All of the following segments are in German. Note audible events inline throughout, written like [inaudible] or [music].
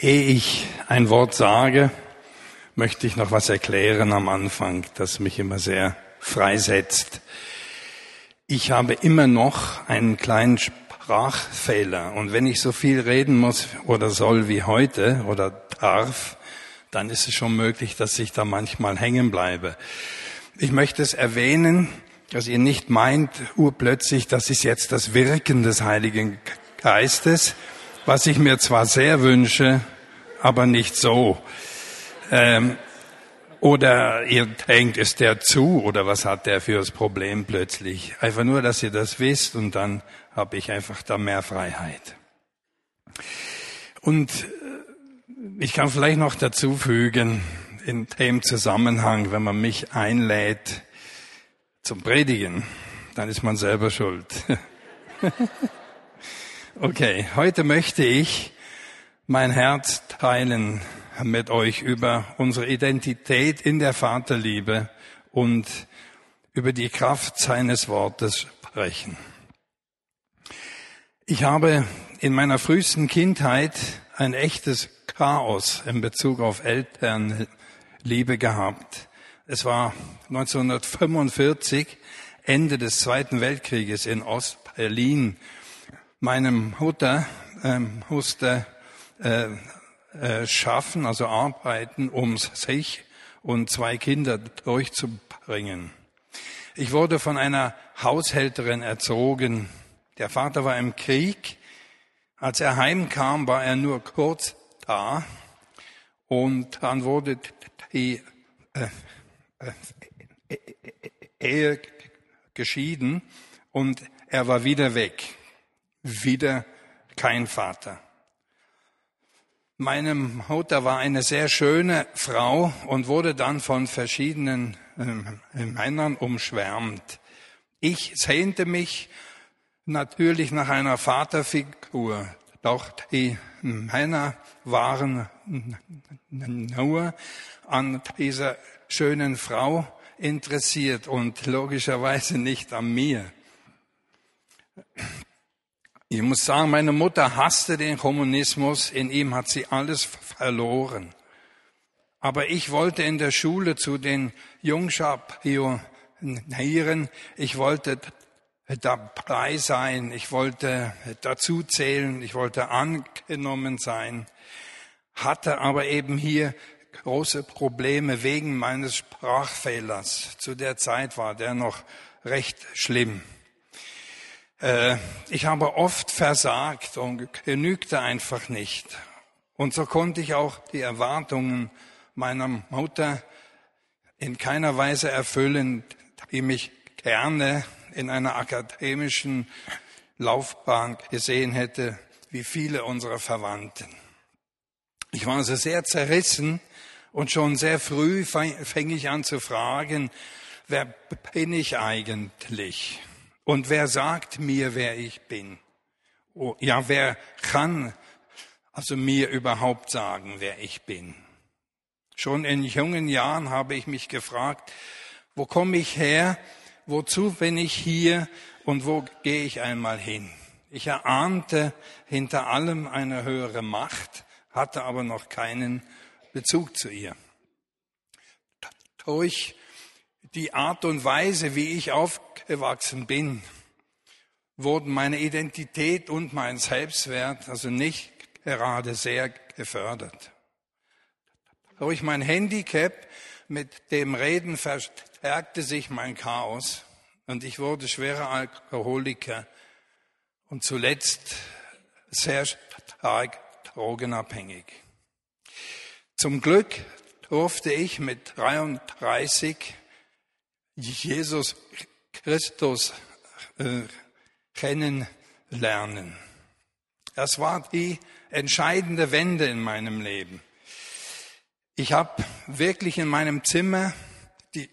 Ehe ich ein Wort sage, möchte ich noch was erklären am Anfang, das mich immer sehr freisetzt. Ich habe immer noch einen kleinen Sprachfehler und wenn ich so viel reden muss oder soll wie heute oder darf, dann ist es schon möglich, dass ich da manchmal hängen bleibe. Ich möchte es erwähnen, dass ihr nicht meint, urplötzlich, das ist jetzt das Wirken des Heiligen Geistes, was ich mir zwar sehr wünsche, aber nicht so. Ähm, oder ihr denkt, ist der zu oder was hat der für das Problem plötzlich? Einfach nur, dass ihr das wisst und dann habe ich einfach da mehr Freiheit. Und äh, ich kann vielleicht noch dazu fügen, in dem Zusammenhang, wenn man mich einlädt zum Predigen, dann ist man selber schuld. [laughs] Okay, heute möchte ich mein Herz teilen mit euch über unsere Identität in der Vaterliebe und über die Kraft seines Wortes sprechen. Ich habe in meiner frühesten Kindheit ein echtes Chaos in Bezug auf Elternliebe gehabt. Es war 1945, Ende des Zweiten Weltkrieges in Ostberlin meine Mutter ähm, musste äh, äh, schaffen, also arbeiten, um sich und zwei Kinder durchzubringen. Ich wurde von einer Haushälterin erzogen. Der Vater war im Krieg. Als er heimkam, war er nur kurz da. Und dann wurde die äh, äh, Ehe geschieden und er war wieder weg wieder kein Vater. Meine Mutter war eine sehr schöne Frau und wurde dann von verschiedenen äh, Männern umschwärmt. Ich sehnte mich natürlich nach einer Vaterfigur, doch die Männer waren nur an dieser schönen Frau interessiert und logischerweise nicht an mir. Ich muss sagen, meine Mutter hasste den Kommunismus, in ihm hat sie alles verloren. Aber ich wollte in der Schule zu den Jungschar-Pionieren, ich wollte dabei sein, ich wollte dazu zählen, ich wollte angenommen sein, hatte aber eben hier große Probleme wegen meines Sprachfehlers. Zu der Zeit war der noch recht schlimm. Äh, ich habe oft versagt und genügte einfach nicht. Und so konnte ich auch die Erwartungen meiner Mutter in keiner Weise erfüllen, die mich gerne in einer akademischen Laufbahn gesehen hätte, wie viele unserer Verwandten. Ich war also sehr zerrissen und schon sehr früh fing ich an zu fragen, wer bin ich eigentlich? Und wer sagt mir, wer ich bin? Oh, ja, wer kann also mir überhaupt sagen, wer ich bin? Schon in jungen Jahren habe ich mich gefragt, wo komme ich her? Wozu bin ich hier? Und wo gehe ich einmal hin? Ich erahnte hinter allem eine höhere Macht, hatte aber noch keinen Bezug zu ihr. Durch die Art und Weise, wie ich aufgewachsen bin, wurden meine Identität und mein Selbstwert also nicht gerade sehr gefördert. Durch mein Handicap mit dem Reden verstärkte sich mein Chaos und ich wurde schwerer Alkoholiker und zuletzt sehr stark drogenabhängig. Zum Glück durfte ich mit 33 Jesus Christus äh, kennenlernen. Das war die entscheidende Wende in meinem Leben. Ich habe wirklich in meinem Zimmer die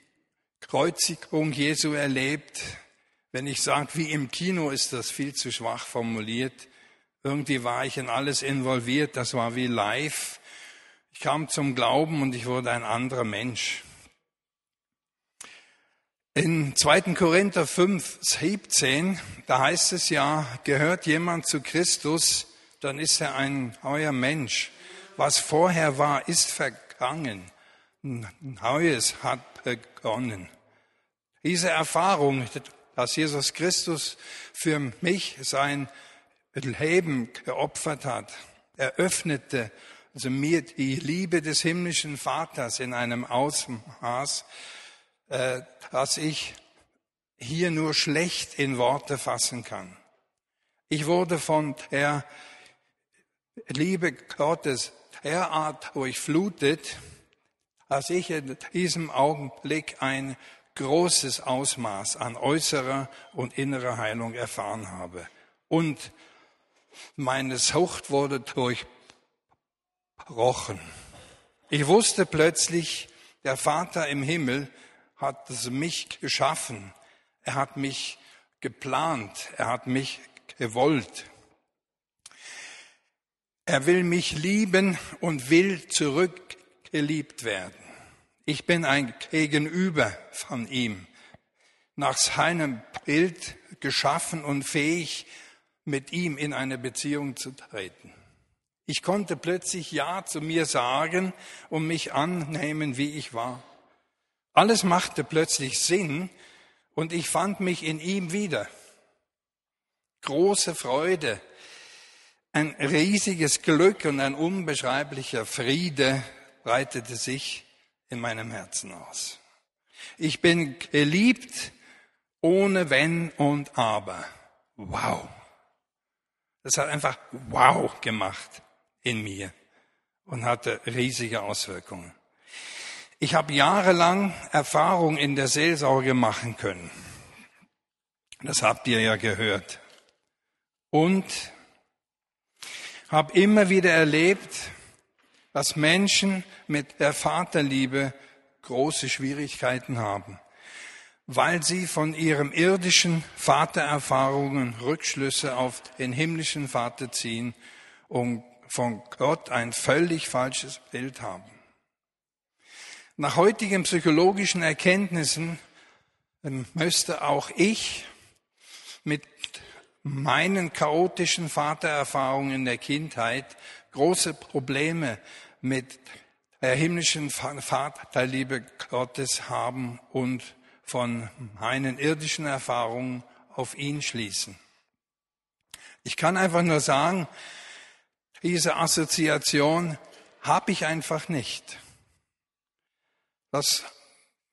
Kreuzigung Jesu erlebt. Wenn ich sage, wie im Kino ist das viel zu schwach formuliert. Irgendwie war ich in alles involviert, das war wie live. Ich kam zum Glauben und ich wurde ein anderer Mensch. In 2. Korinther 5, 17, da heißt es ja, gehört jemand zu Christus, dann ist er ein neuer Mensch. was vorher war, ist vergangen. Neues hat begonnen. Diese Erfahrung, dass Jesus Christus für mich sein Leben geopfert hat, eröffnete also mir die Liebe des himmlischen Vaters in einem Ausmaß, äh, dass ich hier nur schlecht in Worte fassen kann. Ich wurde von der Liebe Gottes derart durchflutet, dass ich in diesem Augenblick ein großes Ausmaß an äußerer und innerer Heilung erfahren habe. Und meine Sucht wurde durchbrochen. Ich wusste plötzlich, der Vater im Himmel hat mich geschaffen. Er hat mich geplant. Er hat mich gewollt. Er will mich lieben und will zurückgeliebt werden. Ich bin ein Gegenüber von ihm, nach seinem Bild geschaffen und fähig, mit ihm in eine Beziehung zu treten. Ich konnte plötzlich Ja zu mir sagen und mich annehmen, wie ich war. Alles machte plötzlich Sinn und ich fand mich in ihm wieder. Große Freude, ein riesiges Glück und ein unbeschreiblicher Friede breitete sich in meinem Herzen aus. Ich bin geliebt ohne Wenn und Aber. Wow. Das hat einfach wow gemacht in mir und hatte riesige Auswirkungen. Ich habe jahrelang Erfahrung in der Seelsorge machen können. Das habt ihr ja gehört. Und habe immer wieder erlebt, dass Menschen mit der Vaterliebe große Schwierigkeiten haben weil sie von ihrem irdischen Vatererfahrungen Rückschlüsse auf den himmlischen Vater ziehen und von Gott ein völlig falsches Bild haben. Nach heutigen psychologischen Erkenntnissen ähm, müsste auch ich mit meinen chaotischen Vatererfahrungen in der Kindheit große Probleme mit der himmlischen Vaterliebe Gottes haben und von meinen irdischen Erfahrungen auf ihn schließen. Ich kann einfach nur sagen, diese Assoziation habe ich einfach nicht. Das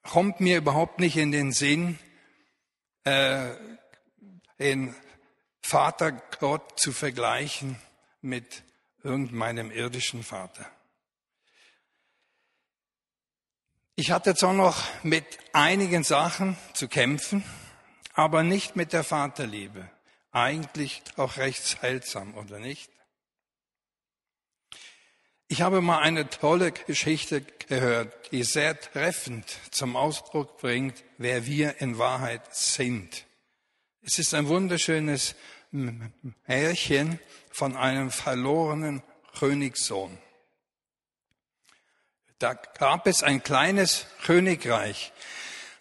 kommt mir überhaupt nicht in den Sinn, äh, den Vater Gott zu vergleichen mit irgendeinem irdischen Vater. Ich hatte zwar noch mit einigen Sachen zu kämpfen, aber nicht mit der Vaterliebe. Eigentlich auch recht seltsam, oder nicht? Ich habe mal eine tolle Geschichte gehört, die sehr treffend zum Ausdruck bringt, wer wir in Wahrheit sind. Es ist ein wunderschönes Märchen von einem verlorenen Königssohn. Da gab es ein kleines Königreich.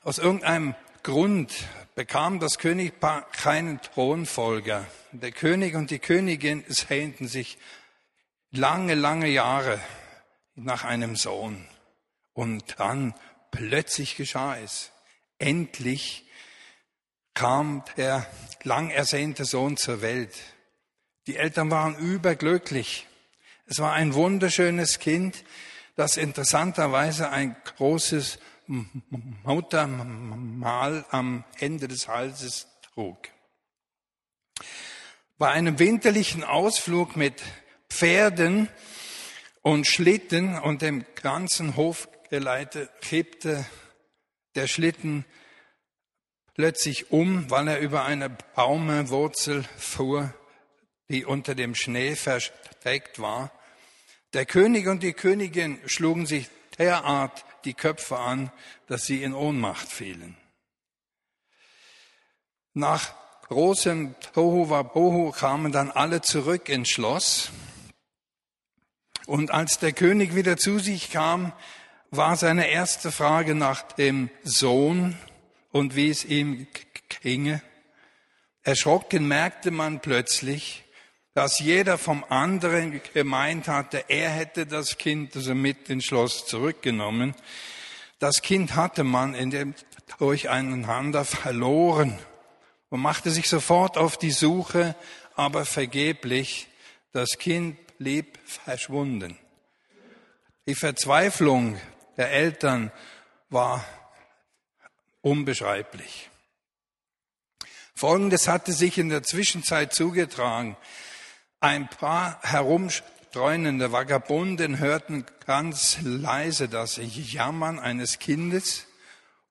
Aus irgendeinem Grund bekam das Königpaar keinen Thronfolger. Der König und die Königin sehnten sich lange, lange Jahre nach einem Sohn. Und dann plötzlich geschah es. Endlich kam der lang ersehnte Sohn zur Welt. Die Eltern waren überglücklich. Es war ein wunderschönes Kind, das interessanterweise ein großes Muttermal am Ende des Halses trug. Bei einem winterlichen Ausflug mit Pferden und Schlitten und dem ganzen Hofgeleite kippte der Schlitten plötzlich um, weil er über eine Baumwurzel fuhr, die unter dem Schnee versteckt war. Der König und die Königin schlugen sich derart die Köpfe an, dass sie in Ohnmacht fielen. Nach großem Tohu Wabohu kamen dann alle zurück ins Schloss. Und als der König wieder zu sich kam, war seine erste Frage nach dem Sohn und wie es ihm ginge. Erschrocken merkte man plötzlich, dass jeder vom anderen gemeint hatte, er hätte das Kind also mit ins Schloss zurückgenommen. Das Kind hatte man in dem, durcheinander verloren und machte sich sofort auf die Suche, aber vergeblich. Das Kind blieb verschwunden. Die Verzweiflung der Eltern war unbeschreiblich. Folgendes hatte sich in der Zwischenzeit zugetragen. Ein paar herumstreunende Vagabunden hörten ganz leise das Jammern eines Kindes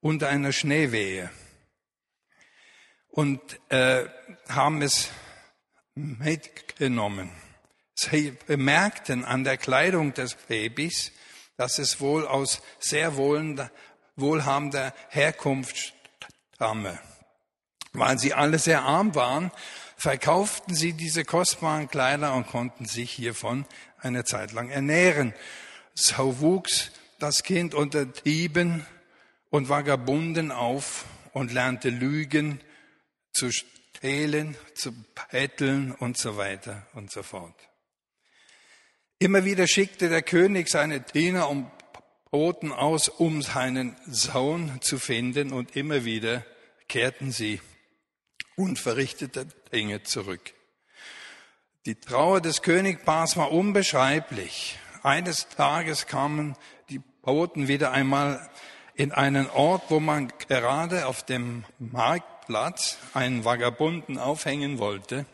unter einer Schneewehe und äh, haben es mitgenommen. Sie bemerkten an der Kleidung des Babys, dass es wohl aus sehr wohlhabender Herkunft stamme. Weil sie alle sehr arm waren, verkauften sie diese kostbaren Kleider und konnten sich hiervon eine Zeit lang ernähren. So wuchs das Kind unter Dieben und Vagabunden auf und lernte Lügen, zu stehlen, zu betteln und so weiter und so fort. Immer wieder schickte der König seine Diener und Boten aus, um seinen Sohn zu finden, und immer wieder kehrten sie unverrichtete Dinge zurück. Die Trauer des Königpaars war unbeschreiblich. Eines Tages kamen die Boten wieder einmal in einen Ort, wo man gerade auf dem Marktplatz einen Vagabunden aufhängen wollte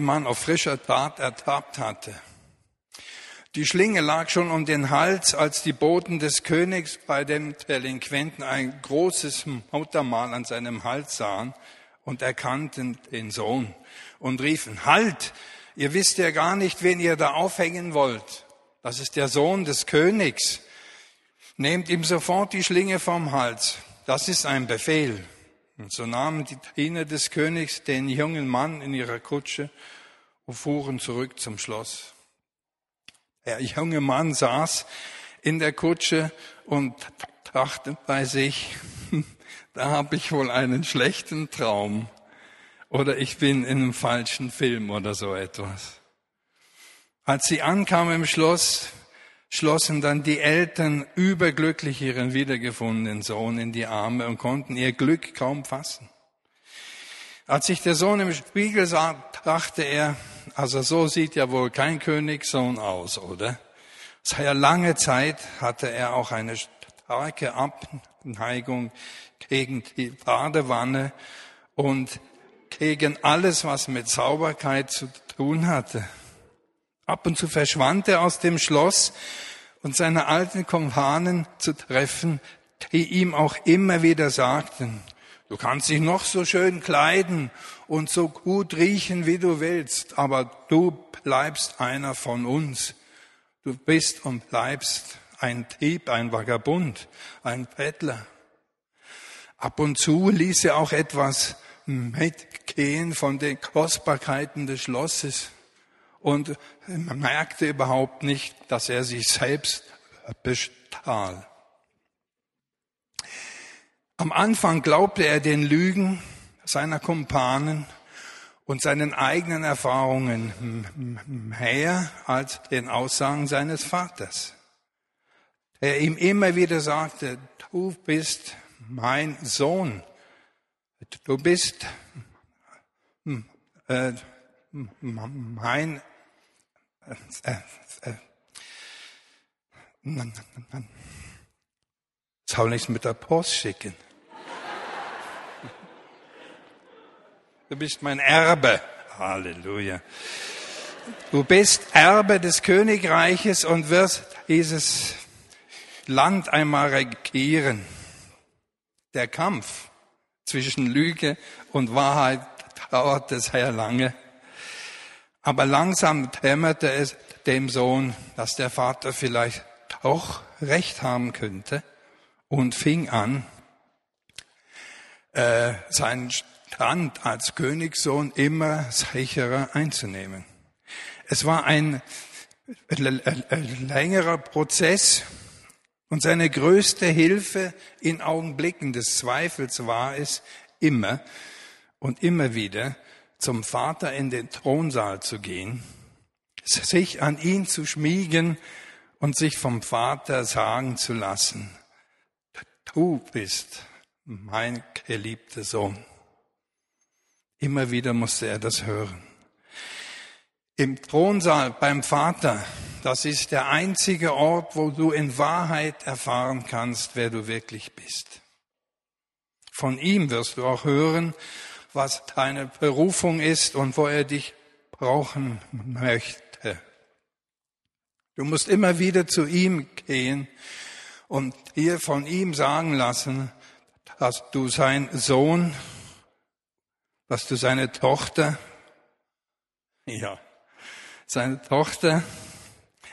man auf frischer Tat ertappt hatte. Die Schlinge lag schon um den Hals, als die Boten des Königs bei dem Delinquenten ein großes Muttermal an seinem Hals sahen und erkannten den Sohn und riefen, Halt, ihr wisst ja gar nicht, wen ihr da aufhängen wollt. Das ist der Sohn des Königs. Nehmt ihm sofort die Schlinge vom Hals. Das ist ein Befehl. Und so nahmen die Diener des Königs den jungen Mann in ihrer Kutsche und fuhren zurück zum Schloss. Der junge Mann saß in der Kutsche und dachte bei sich, [laughs] da habe ich wohl einen schlechten Traum oder ich bin in einem falschen Film oder so etwas. Als sie ankamen im Schloss, schlossen dann die Eltern überglücklich ihren wiedergefundenen Sohn in die Arme und konnten ihr Glück kaum fassen. Als sich der Sohn im Spiegel sah, dachte er, also so sieht ja wohl kein Königssohn aus, oder? Seit lange Zeit hatte er auch eine starke Abneigung gegen die Badewanne und gegen alles, was mit Sauberkeit zu tun hatte. Ab und zu verschwand er aus dem Schloss und seine alten Kompanen zu treffen, die ihm auch immer wieder sagten, du kannst dich noch so schön kleiden und so gut riechen, wie du willst, aber du bleibst einer von uns. Du bist und bleibst ein Dieb, ein Vagabund, ein Bettler. Ab und zu ließ er auch etwas mitgehen von den Kostbarkeiten des Schlosses und merkte überhaupt nicht, dass er sich selbst bestahl. Am Anfang glaubte er den Lügen seiner Kumpanen und seinen eigenen Erfahrungen mehr als den Aussagen seines Vaters, der ihm immer wieder sagte, du bist mein Sohn, du bist äh, mein äh, äh, soll ich mit der Post schicken? Du bist mein Erbe. Halleluja. Du bist Erbe des Königreiches und wirst dieses Land einmal regieren. Der Kampf zwischen Lüge und Wahrheit dauerte sehr lange. Aber langsam dämmerte es dem Sohn, dass der Vater vielleicht auch recht haben könnte und fing an, äh, seinen Stand als Königssohn immer sicherer einzunehmen. Es war ein längerer Prozess und seine größte Hilfe in Augenblicken des Zweifels war es immer und immer wieder zum Vater in den Thronsaal zu gehen, sich an ihn zu schmiegen und sich vom Vater sagen zu lassen, du bist mein geliebter Sohn. Immer wieder musste er das hören. Im Thronsaal beim Vater, das ist der einzige Ort, wo du in Wahrheit erfahren kannst, wer du wirklich bist. Von ihm wirst du auch hören, was deine Berufung ist und wo er dich brauchen möchte. Du musst immer wieder zu ihm gehen und dir von ihm sagen lassen, dass du sein Sohn, dass du seine Tochter, ja, seine Tochter,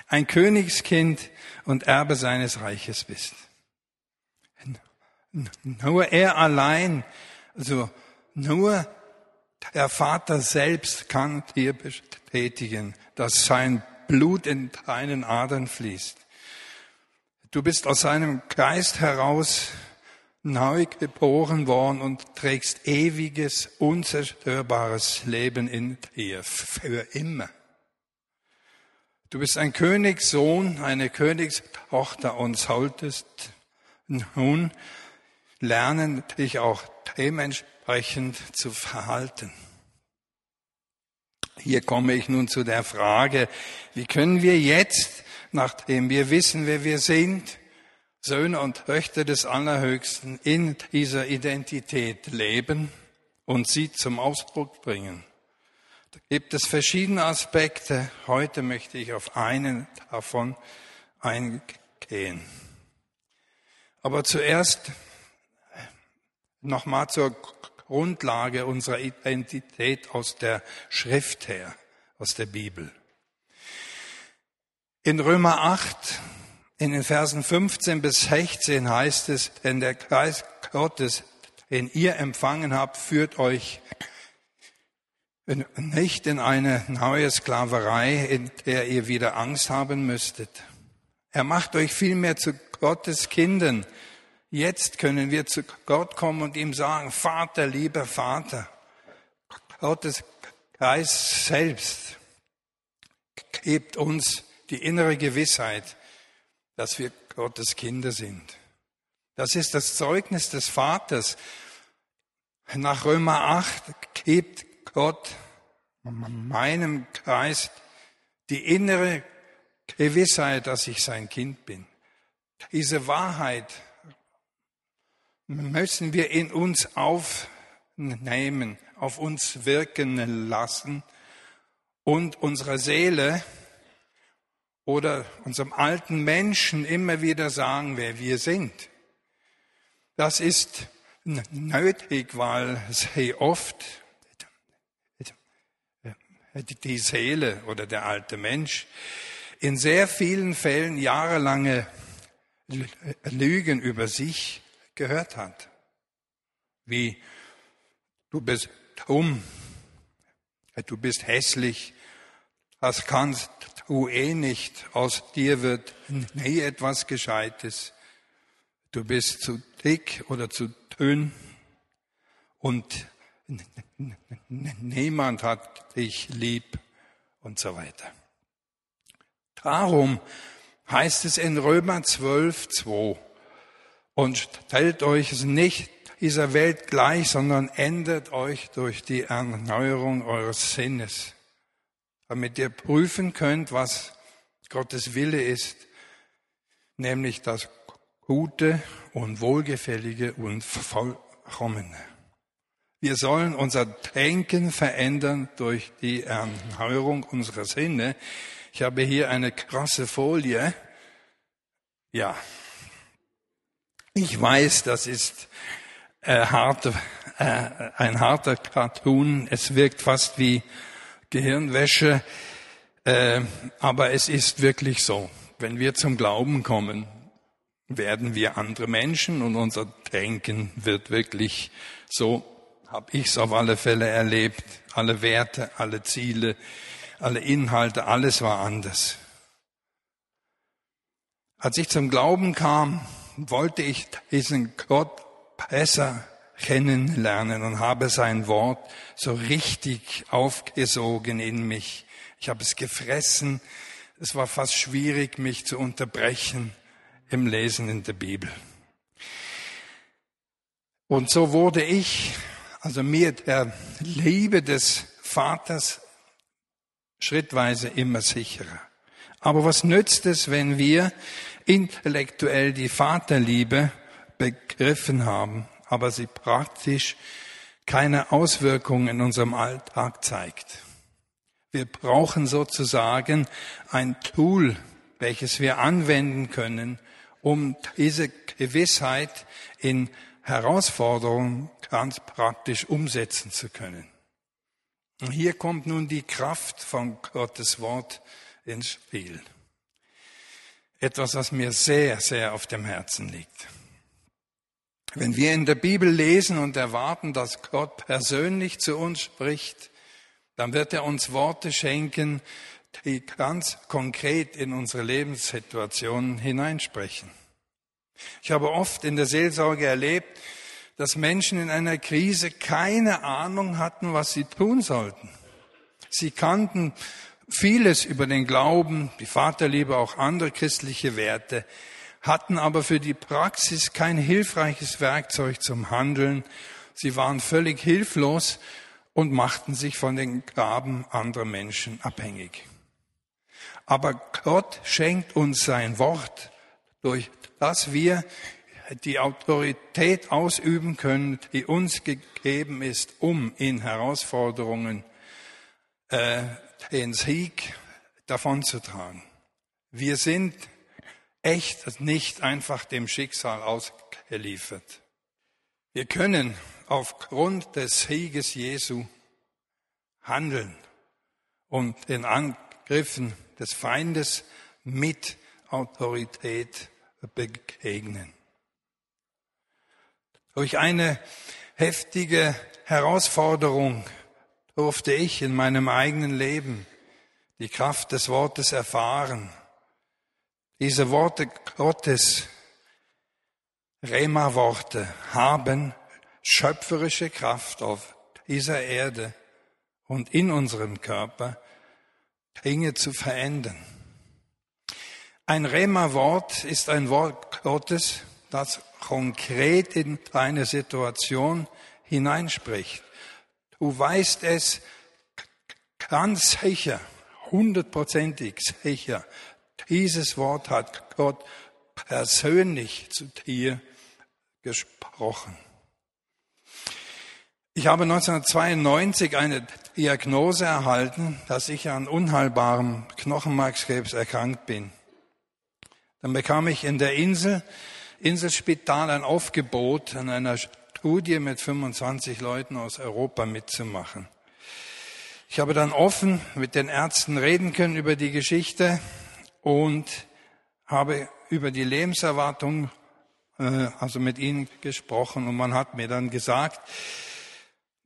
ein Königskind und Erbe seines Reiches bist. Nur er allein, also nur der Vater selbst kann dir bestätigen, dass sein Blut in deinen Adern fließt. Du bist aus seinem Geist heraus neu geboren worden und trägst ewiges, unzerstörbares Leben in dir für immer. Du bist ein Königssohn, eine Königstochter und solltest nun lernen, dich auch dementsprechend zu verhalten. Hier komme ich nun zu der Frage, wie können wir jetzt, nachdem wir wissen, wer wir sind, Söhne und Töchter des Allerhöchsten in dieser Identität leben und sie zum Ausdruck bringen? Da gibt es verschiedene Aspekte. Heute möchte ich auf einen davon eingehen. Aber zuerst nochmal zur Grundlage unserer Identität aus der Schrift her, aus der Bibel. In Römer 8, in den Versen 15 bis 16 heißt es, denn der Geist Gottes, den ihr empfangen habt, führt euch nicht in eine neue Sklaverei, in der ihr wieder Angst haben müsstet. Er macht euch vielmehr zu Gottes Kindern. Jetzt können wir zu Gott kommen und ihm sagen, Vater, lieber Vater, Gottes Geist selbst gibt uns die innere Gewissheit, dass wir Gottes Kinder sind. Das ist das Zeugnis des Vaters. Nach Römer 8 gibt Gott meinem Geist die innere Gewissheit, dass ich sein Kind bin. Diese Wahrheit müssen wir in uns aufnehmen, auf uns wirken lassen und unserer Seele oder unserem alten Menschen immer wieder sagen, wer wir sind. Das ist nötig, weil sie oft die Seele oder der alte Mensch in sehr vielen Fällen jahrelange Lügen über sich gehört hat. Wie du bist dumm, du bist hässlich, das kannst du eh nicht, aus dir wird nie etwas Gescheites, du bist zu dick oder zu dünn und niemand hat dich lieb und so weiter. Darum heißt es in Römer 12, 2, und stellt euch nicht dieser Welt gleich, sondern ändert euch durch die Erneuerung eures Sinnes, damit ihr prüfen könnt, was Gottes Wille ist, nämlich das Gute und Wohlgefällige und Vollkommene. Wir sollen unser Denken verändern durch die Erneuerung unserer Sinne. Ich habe hier eine krasse Folie. Ja, ich weiß, das ist äh, hart, äh, ein harter Cartoon. Es wirkt fast wie Gehirnwäsche, äh, aber es ist wirklich so. Wenn wir zum Glauben kommen, werden wir andere Menschen und unser Denken wird wirklich so habe ich es auf alle Fälle erlebt. Alle Werte, alle Ziele, alle Inhalte, alles war anders. Als ich zum Glauben kam, wollte ich diesen Gott besser, kennenlernen und habe sein Wort so richtig aufgesogen in mich. Ich habe es gefressen. Es war fast schwierig, mich zu unterbrechen im Lesen in der Bibel. Und so wurde ich, also mir der Liebe des Vaters schrittweise immer sicherer. Aber was nützt es, wenn wir intellektuell die Vaterliebe begriffen haben, aber sie praktisch keine Auswirkungen in unserem Alltag zeigt? Wir brauchen sozusagen ein Tool, welches wir anwenden können, um diese Gewissheit in Herausforderungen ganz praktisch umsetzen zu können. Und hier kommt nun die Kraft von Gottes Wort ins Spiel. Etwas, was mir sehr, sehr auf dem Herzen liegt. Wenn wir in der Bibel lesen und erwarten, dass Gott persönlich zu uns spricht, dann wird er uns Worte schenken, die ganz konkret in unsere Lebenssituation hineinsprechen. Ich habe oft in der Seelsorge erlebt, dass Menschen in einer Krise keine Ahnung hatten, was sie tun sollten. Sie kannten vieles über den Glauben, die Vaterliebe, auch andere christliche Werte, hatten aber für die Praxis kein hilfreiches Werkzeug zum Handeln. Sie waren völlig hilflos und machten sich von den Gaben anderer Menschen abhängig. Aber Gott schenkt uns sein Wort, durch das wir die Autorität ausüben können, die uns gegeben ist, um in Herausforderungen äh, den Sieg davonzutragen. Wir sind echt nicht einfach dem Schicksal ausgeliefert. Wir können aufgrund des Sieges Jesu handeln und den Angriffen des Feindes mit Autorität begegnen. Durch eine heftige Herausforderung durfte ich in meinem eigenen Leben die Kraft des Wortes erfahren. Diese Worte Gottes, Rema-Worte, haben schöpferische Kraft auf dieser Erde und in unserem Körper, Dinge zu verändern. Ein Rema-Wort ist ein Wort Gottes, das konkret in deine Situation hineinspricht. Du weißt es ganz sicher, hundertprozentig sicher. Dieses Wort hat Gott persönlich zu dir gesprochen. Ich habe 1992 eine Diagnose erhalten, dass ich an unheilbarem Knochenmarkskrebs erkrankt bin. Dann bekam ich in der Insel, Inselspital ein Aufgebot, an einer Studie mit 25 Leuten aus Europa mitzumachen. Ich habe dann offen mit den Ärzten reden können über die Geschichte und habe über die Lebenserwartung, äh, also mit ihnen gesprochen und man hat mir dann gesagt,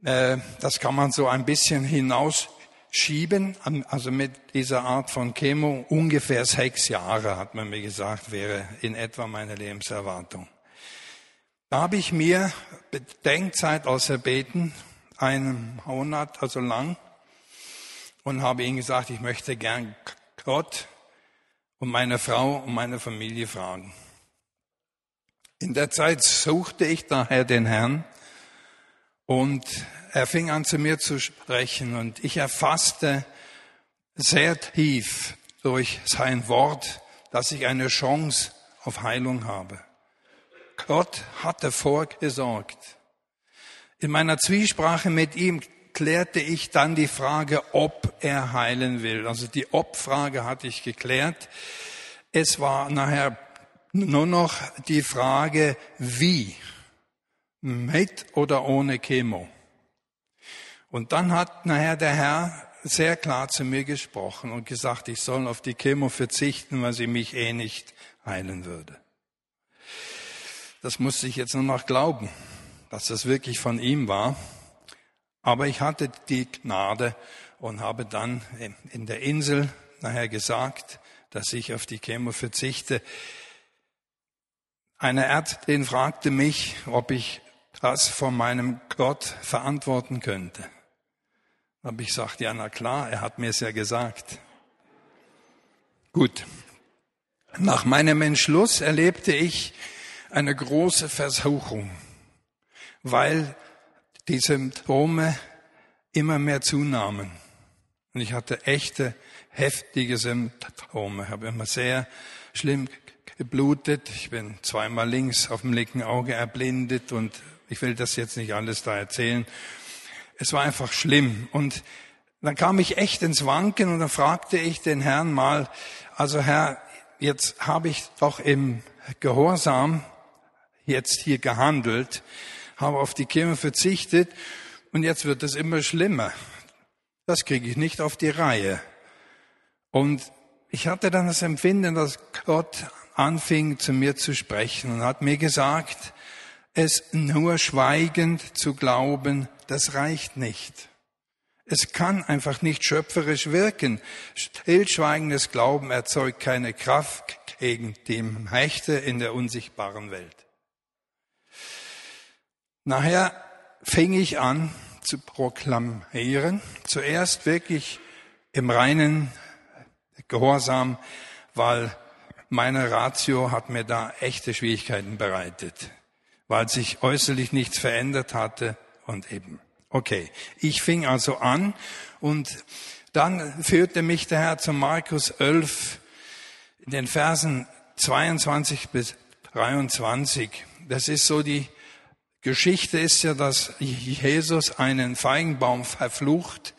äh, das kann man so ein bisschen hinaus schieben, also mit dieser Art von Chemo, ungefähr sechs Jahre, hat man mir gesagt, wäre in etwa meine Lebenserwartung. Da habe ich mir Bedenkzeit auserbeten, einen Monat, also lang, und habe ihm gesagt, ich möchte gern Gott und meine Frau und meine Familie fragen. In der Zeit suchte ich daher den Herrn und er fing an zu mir zu sprechen und ich erfasste sehr tief durch sein Wort, dass ich eine Chance auf Heilung habe. Gott hatte vorgesorgt. In meiner Zwiesprache mit ihm klärte ich dann die Frage, ob er heilen will. Also die Ob-Frage hatte ich geklärt. Es war nachher nur noch die Frage, wie. Mit oder ohne Chemo. Und dann hat nachher der Herr sehr klar zu mir gesprochen und gesagt, ich soll auf die Chemo verzichten, weil sie mich eh nicht heilen würde. Das musste ich jetzt nur noch glauben, dass das wirklich von ihm war. Aber ich hatte die Gnade und habe dann in der Insel nachher gesagt, dass ich auf die Chemo verzichte. Eine Ärztin fragte mich, ob ich das vor meinem Gott verantworten könnte. Habe ich gesagt, ja, na klar, er hat mir es ja gesagt. Gut. Nach meinem Entschluss erlebte ich eine große Versuchung, weil die Symptome immer mehr zunahmen. Und ich hatte echte, heftige Symptome. Ich habe immer sehr schlimm geblutet. Ich bin zweimal links auf dem linken Auge erblindet und ich will das jetzt nicht alles da erzählen. Es war einfach schlimm. Und dann kam ich echt ins Wanken und dann fragte ich den Herrn mal, also Herr, jetzt habe ich doch im Gehorsam jetzt hier gehandelt, habe auf die Kirche verzichtet und jetzt wird es immer schlimmer. Das kriege ich nicht auf die Reihe. Und ich hatte dann das Empfinden, dass Gott anfing zu mir zu sprechen und hat mir gesagt, es nur schweigend zu glauben, das reicht nicht. Es kann einfach nicht schöpferisch wirken. Stillschweigendes Glauben erzeugt keine Kraft gegen die Mächte in der unsichtbaren Welt. Nachher fing ich an zu proklamieren, zuerst wirklich im reinen Gehorsam, weil meine Ratio hat mir da echte Schwierigkeiten bereitet, weil sich äußerlich nichts verändert hatte und eben. Okay, ich fing also an und dann führte mich der Herr zu Markus 11 in den Versen 22 bis 23. Das ist so die Geschichte ist ja, dass Jesus einen Feigenbaum verflucht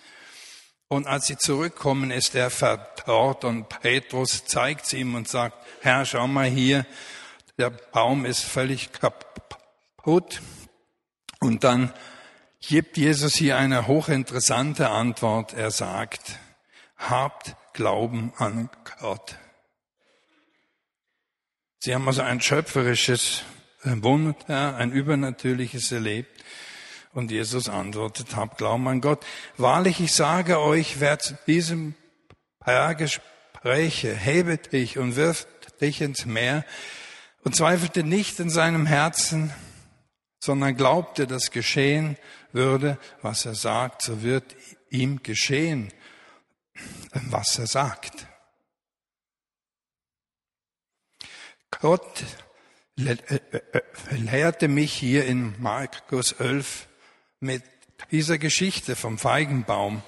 und als sie zurückkommen, ist er verdorrt und Petrus zeigt es ihm und sagt, Herr, schau mal hier, der Baum ist völlig kaputt. Und dann gibt Jesus hier eine hochinteressante Antwort. Er sagt, habt Glauben an Gott. Sie haben also ein schöpferisches Wunder, ein übernatürliches erlebt. Und Jesus antwortet, habt Glauben an Gott. Wahrlich, ich sage euch, wer zu diesem Berge spreche, hebet dich und wirft dich ins Meer und zweifelte nicht in seinem Herzen, sondern glaubte, dass geschehen würde, was er sagt, so wird ihm geschehen, was er sagt. Gott lehrte mich hier in Markus 11 mit dieser Geschichte vom Feigenbaum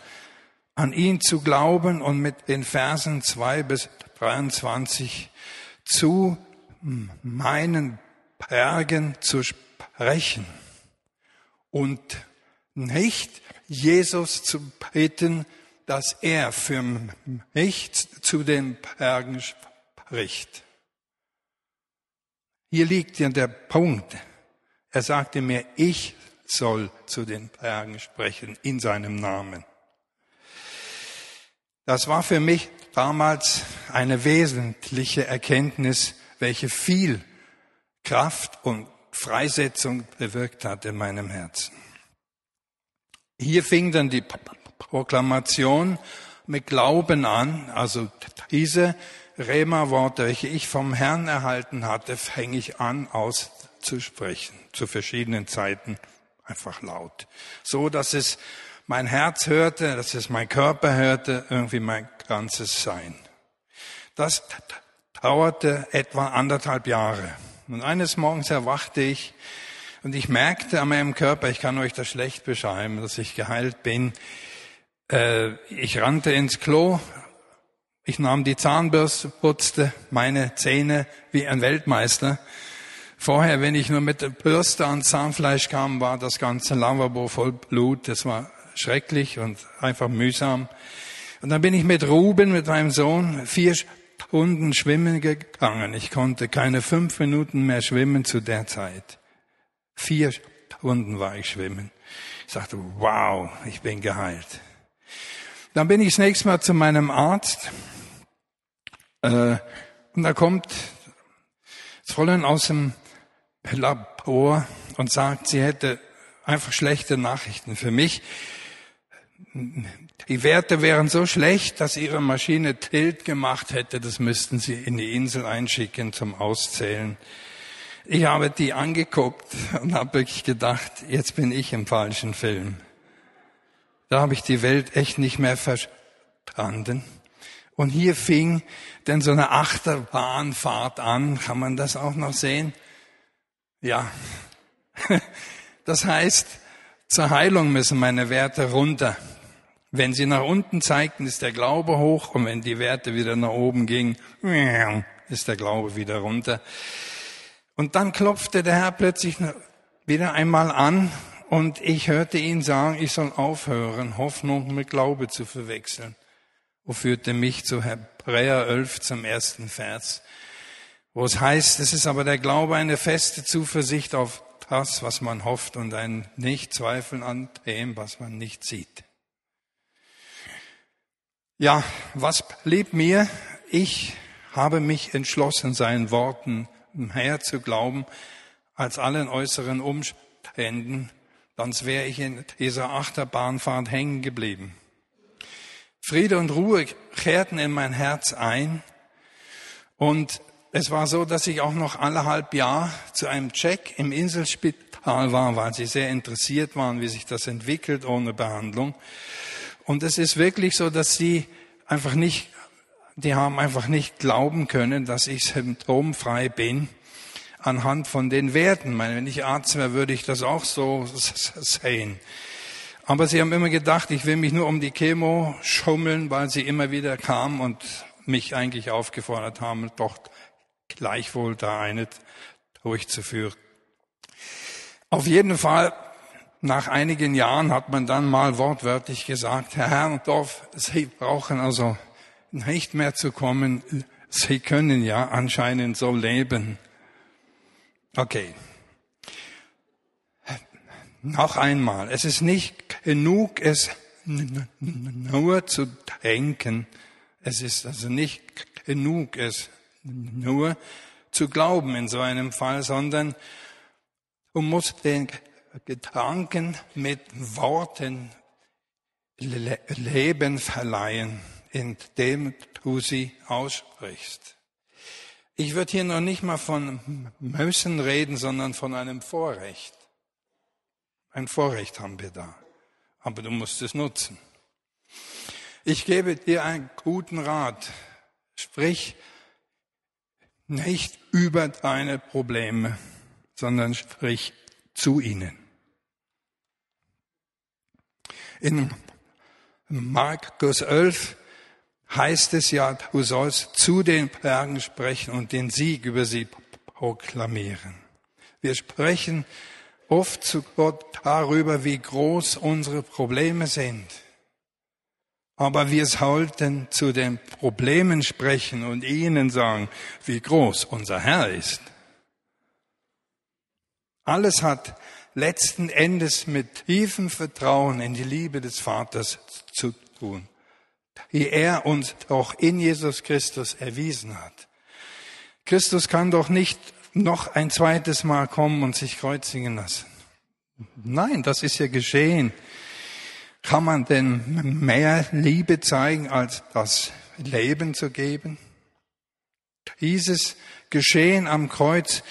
an ihn zu glauben und mit den Versen 2 bis 23 zu meinen Bergen zu sprechen und nicht Jesus zu bitten, dass er für mich zu den Bergen spricht. Hier liegt ja der Punkt. Er sagte mir, ich soll zu den Bergen sprechen in seinem Namen. Das war für mich damals eine wesentliche Erkenntnis, welche viel Kraft und Freisetzung bewirkt hat in meinem Herzen. Hier fing dann die Proklamation mit Glauben an, also diese Rema-Worte, welche ich vom Herrn erhalten hatte, fange ich an auszusprechen, zu verschiedenen Zeiten einfach laut. So, dass es mein Herz hörte, dass es mein Körper hörte, irgendwie mein ganzes Sein. Das dauerte etwa anderthalb Jahre. Und eines Morgens erwachte ich und ich merkte an meinem Körper, ich kann euch das schlecht beschreiben, dass ich geheilt bin. Äh, ich rannte ins Klo, ich nahm die Zahnbürste, putzte meine Zähne wie ein Weltmeister. Vorher, wenn ich nur mit der Bürste ans Zahnfleisch kam, war das ganze Lavabo voll Blut. Das war schrecklich und einfach mühsam. Und dann bin ich mit Ruben, mit meinem Sohn, vier Stunden schwimmen gegangen. Ich konnte keine fünf Minuten mehr schwimmen zu der Zeit. Vier Stunden war ich schwimmen. Ich sagte, wow, ich bin geheilt. Dann bin ich das nächste Mal zu meinem Arzt äh, und da kommt das Fräulein aus dem Labor und sagt, sie hätte einfach schlechte Nachrichten für mich. Die Werte wären so schlecht, dass ihre Maschine Tilt gemacht hätte. Das müssten sie in die Insel einschicken zum Auszählen. Ich habe die angeguckt und habe wirklich gedacht, jetzt bin ich im falschen Film. Da habe ich die Welt echt nicht mehr verstanden. Und hier fing denn so eine Achterbahnfahrt an. Kann man das auch noch sehen? Ja. [laughs] Das heißt, zur Heilung müssen meine Werte runter. Wenn sie nach unten zeigten, ist der Glaube hoch und wenn die Werte wieder nach oben gingen, ist der Glaube wieder runter. Und dann klopfte der Herr plötzlich wieder einmal an und ich hörte ihn sagen, ich soll aufhören, Hoffnung mit Glaube zu verwechseln. Wo führte mich zu Hebräer 11 zum ersten Vers, wo es heißt, es ist aber der Glaube eine feste Zuversicht auf das, was man hofft und ein Nicht-Zweifeln an dem, was man nicht sieht. Ja, was blieb mir? Ich habe mich entschlossen, seinen Worten mehr zu glauben als allen äußeren Umständen, sonst wäre ich in dieser Achterbahnfahrt hängen geblieben. Friede und Ruhe kehrten in mein Herz ein und es war so, dass ich auch noch alle Jahr zu einem Check im Inselspital war, weil sie sehr interessiert waren, wie sich das entwickelt ohne Behandlung. Und es ist wirklich so, dass sie einfach nicht die haben einfach nicht glauben können, dass ich symptomfrei bin anhand von den Werten. Ich meine, wenn ich Arzt wäre, würde ich das auch so [laughs] sehen. Aber sie haben immer gedacht, ich will mich nur um die Chemo schummeln, weil sie immer wieder kamen und mich eigentlich aufgefordert haben, doch gleichwohl da eine durchzuführen. Auf jeden Fall, nach einigen Jahren hat man dann mal wortwörtlich gesagt, Herr Herrndorf, Sie brauchen also nicht mehr zu kommen. Sie können ja anscheinend so leben. Okay. Noch einmal, es ist nicht genug, es nur zu denken. Es ist also nicht genug, es nur zu glauben in so einem Fall, sondern du musst den Gedanken mit Worten Leben verleihen indem du sie aussprichst. Ich würde hier noch nicht mal von müssen reden, sondern von einem Vorrecht. Ein Vorrecht haben wir da. Aber du musst es nutzen. Ich gebe dir einen guten Rat. Sprich nicht über deine Probleme, sondern sprich zu ihnen. In Markus 11 heißt es ja, du sollst zu den Bergen sprechen und den Sieg über sie proklamieren. Wir sprechen oft zu Gott darüber, wie groß unsere Probleme sind. Aber wir sollten zu den Problemen sprechen und ihnen sagen, wie groß unser Herr ist. Alles hat letzten Endes mit tiefem Vertrauen in die Liebe des Vaters zu tun wie er uns doch in Jesus Christus erwiesen hat. Christus kann doch nicht noch ein zweites Mal kommen und sich kreuzigen lassen. Nein, das ist ja geschehen. Kann man denn mehr Liebe zeigen, als das Leben zu geben? Dieses Geschehen am Kreuz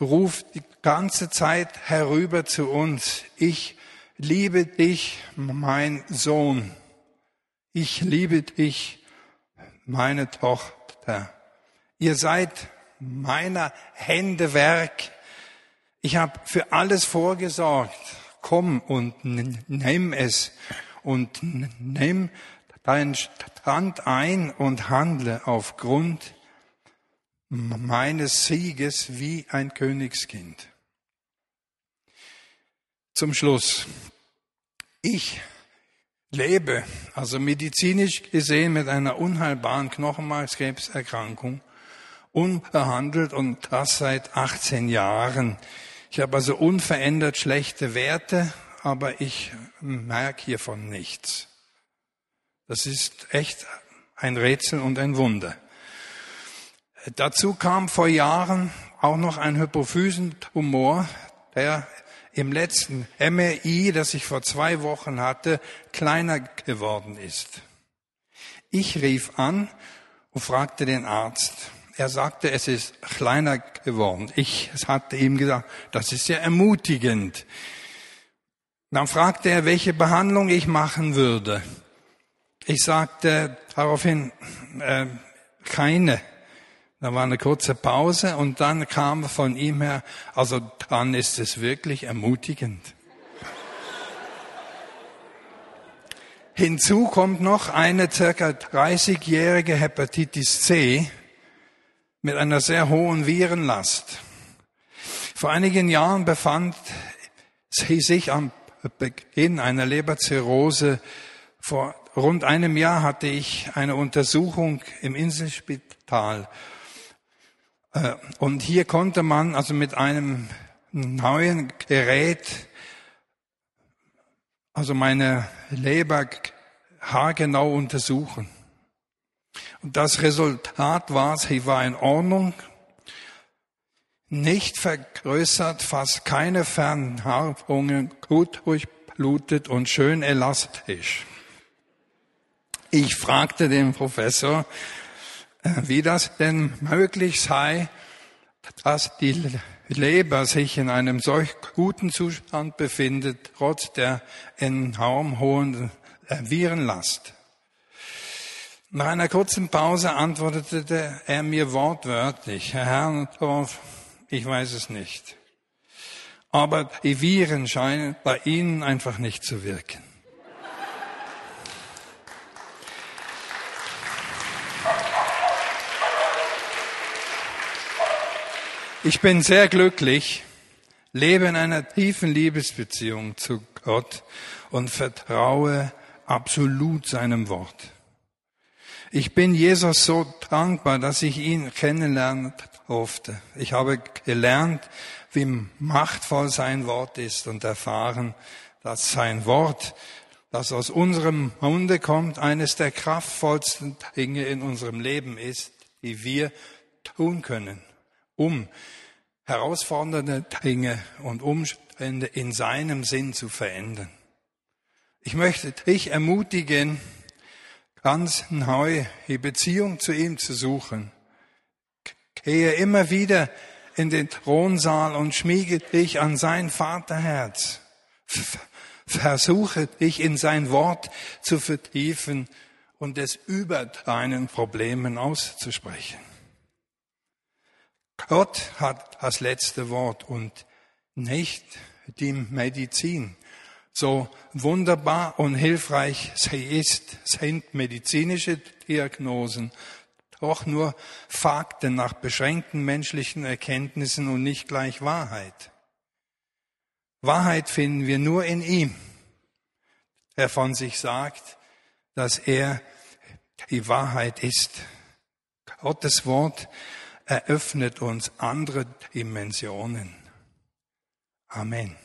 ruft die ganze Zeit herüber zu uns. Ich liebe dich, mein Sohn. Ich liebe dich, meine Tochter. Ihr seid meiner Hände Werk. Ich habe für alles vorgesorgt. Komm und nimm es und nimm deinen Stand ein und handle aufgrund meines Sieges wie ein Königskind. Zum Schluss. Ich lebe, also medizinisch gesehen mit einer unheilbaren Knochenmarkskrebserkrankung, unbehandelt und das seit 18 Jahren. Ich habe also unverändert schlechte Werte, aber ich merke hiervon nichts. Das ist echt ein Rätsel und ein Wunder. Dazu kam vor Jahren auch noch ein Hypophysentumor, der im letzten MRI, das ich vor zwei Wochen hatte, kleiner geworden ist. Ich rief an und fragte den Arzt, Er sagte, es ist kleiner geworden. Ich hatte ihm gesagt, das ist ja ermutigend. Dann fragte er, welche Behandlung ich machen würde. Ich sagte daraufhin, äh, keine. Da war eine kurze Pause und dann kam von ihm her, also dann ist es wirklich ermutigend. Hinzu kommt noch eine circa 30-jährige Hepatitis C mit einer sehr hohen Virenlast. Vor einigen Jahren befand sie sich am Beginn einer Leberzirrhose. Vor rund einem Jahr hatte ich eine Untersuchung im Inselspital äh, und hier konnte man also mit einem neuen Gerät, also meine Leber haargenau untersuchen. Und das Resultat war, sie war in Ordnung, nicht vergrößert, fast keine Fernhaarungen, gut durchblutet und schön elastisch. Ich fragte den Professor, äh, wie das denn möglich sei, dass die Leber sich in einem solch guten Zustand befindet, trotz der enorm hohen Virenlast. Nach einer kurzen Pause antwortete er mir wortwörtlich, Herr Herrndorf, ich weiß es nicht. Aber die Viren scheinen bei Ihnen einfach nicht zu wirken. Ich bin sehr glücklich, lebe in einer tiefen Liebesbeziehung zu Gott und vertraue absolut seinem Wort. Ich bin Jesus so dankbar, dass ich ihn kennenlernen durfte. Ich habe gelernt, wie machtvoll sein Wort ist und erfahren, dass sein Wort, das aus unserem Munde kommt, eines der kraftvollsten Dinge in unserem Leben ist, die wir tun können um herausfordernde Dinge und Umstände in seinem Sinn zu verändern. Ich möchte dich ermutigen, ganz neu die Beziehung zu ihm zu suchen. Gehe immer wieder in den Thronsaal und schmiege dich an sein Vaterherz. Versuche dich in sein Wort zu vertiefen und es über deinen Problemen auszusprechen. Gott hat das letzte Wort und nicht die Medizin. So wunderbar und hilfreich sie ist, sind medizinische Diagnosen doch nur Fakten nach beschränkten menschlichen Erkenntnissen und nicht gleich Wahrheit. Wahrheit finden wir nur in ihm, der von sich sagt, dass er die Wahrheit ist. Gottes Wort eröffnet uns andere Dimensionen. Amen.